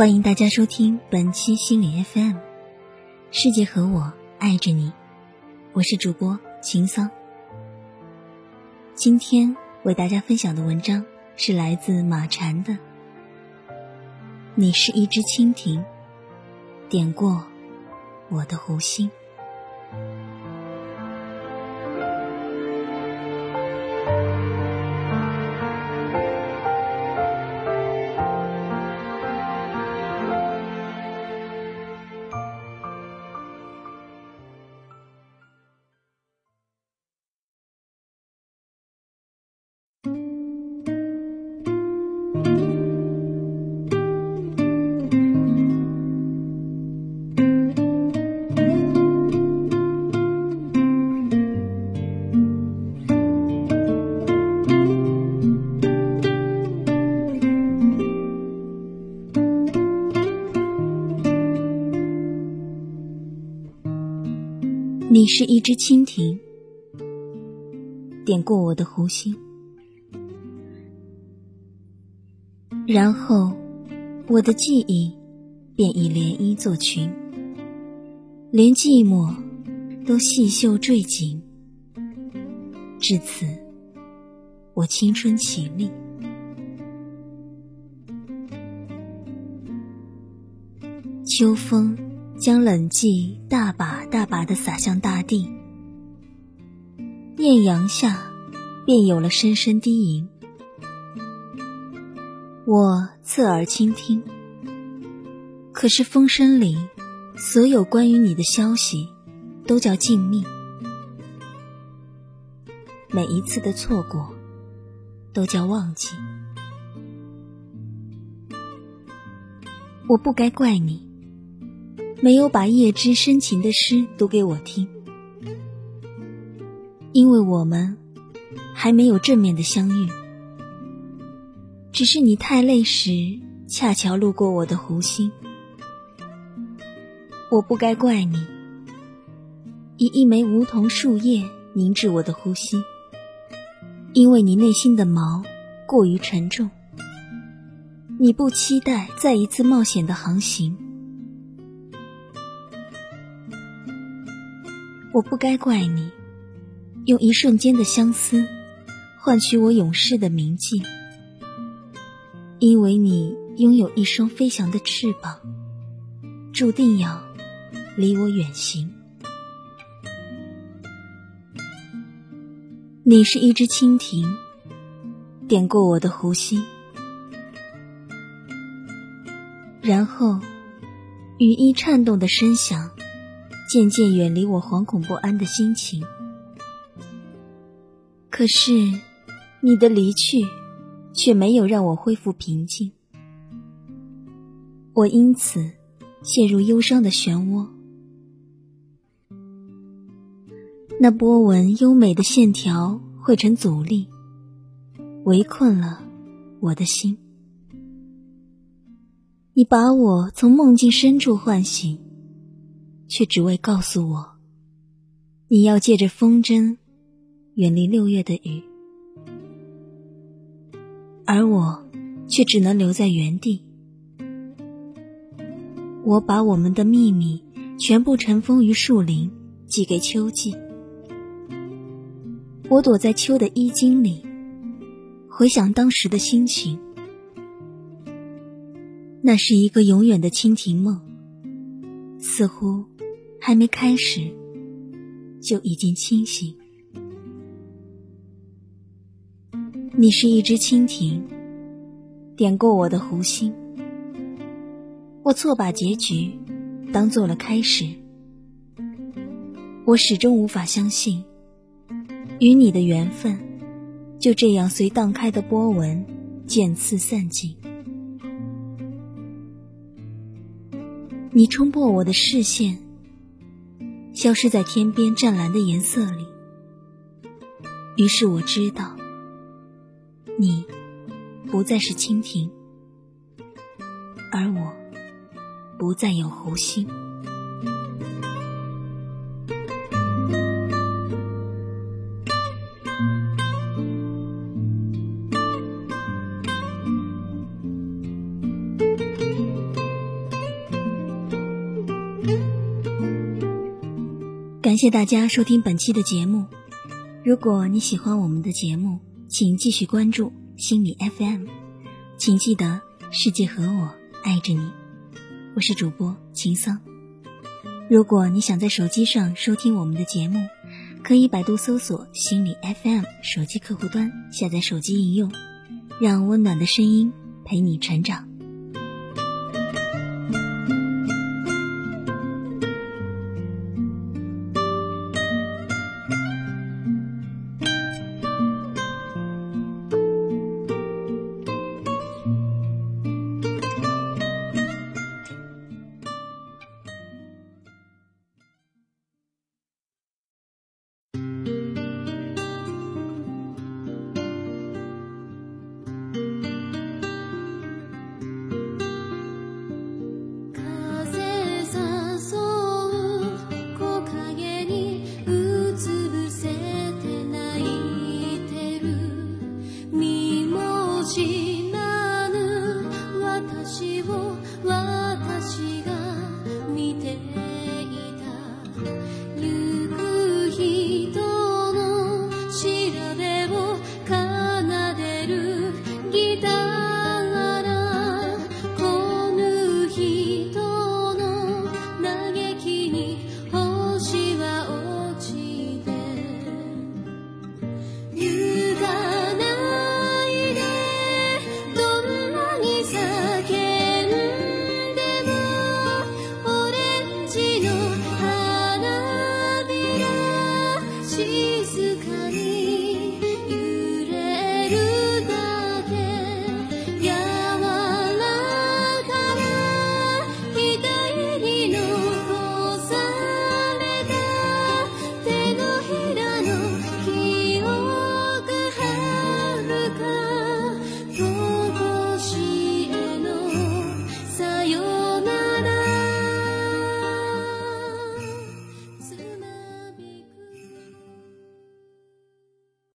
欢迎大家收听本期心理 FM，世界和我爱着你，我是主播秦桑。今天为大家分享的文章是来自马禅的。你是一只蜻蜓，点过我的湖心。你是一只蜻蜓，点过我的湖心，然后我的记忆便以涟漪作群，连寂寞都细绣缀锦。至此，我青春起立，秋风。将冷寂大把大把的洒向大地，艳阳下便有了声声低吟。我侧耳倾听，可是风声里所有关于你的消息都叫静谧，每一次的错过都叫忘记。我不该怪你。没有把叶芝深情的诗读给我听，因为我们还没有正面的相遇。只是你太累时，恰巧路过我的湖心。我不该怪你，以一枚梧桐树叶凝滞我的呼吸，因为你内心的锚过于沉重。你不期待再一次冒险的航行。我不该怪你，用一瞬间的相思换取我永世的铭记，因为你拥有一双飞翔的翅膀，注定要离我远行。你是一只蜻蜓，点过我的湖心，然后羽翼颤动的声响。渐渐远离我惶恐不安的心情。可是，你的离去却没有让我恢复平静。我因此陷入忧伤的漩涡。那波纹优美的线条汇成阻力，围困了我的心。你把我从梦境深处唤醒。却只为告诉我，你要借着风筝远离六月的雨，而我却只能留在原地。我把我们的秘密全部尘封于树林，寄给秋季。我躲在秋的衣襟里，回想当时的心情。那是一个永远的蜻蜓梦，似乎。还没开始，就已经清醒。你是一只蜻蜓，点过我的湖心。我错把结局当做了开始。我始终无法相信，与你的缘分就这样随荡开的波纹渐次散尽。你冲破我的视线。消失在天边湛蓝的颜色里。于是我知道，你不再是蜻蜓，而我不再有湖心。谢大家收听本期的节目。如果你喜欢我们的节目，请继续关注心理 FM。请记得，世界和我爱着你。我是主播秦桑。如果你想在手机上收听我们的节目，可以百度搜索“心理 FM” 手机客户端，下载手机应用，让温暖的声音陪你成长。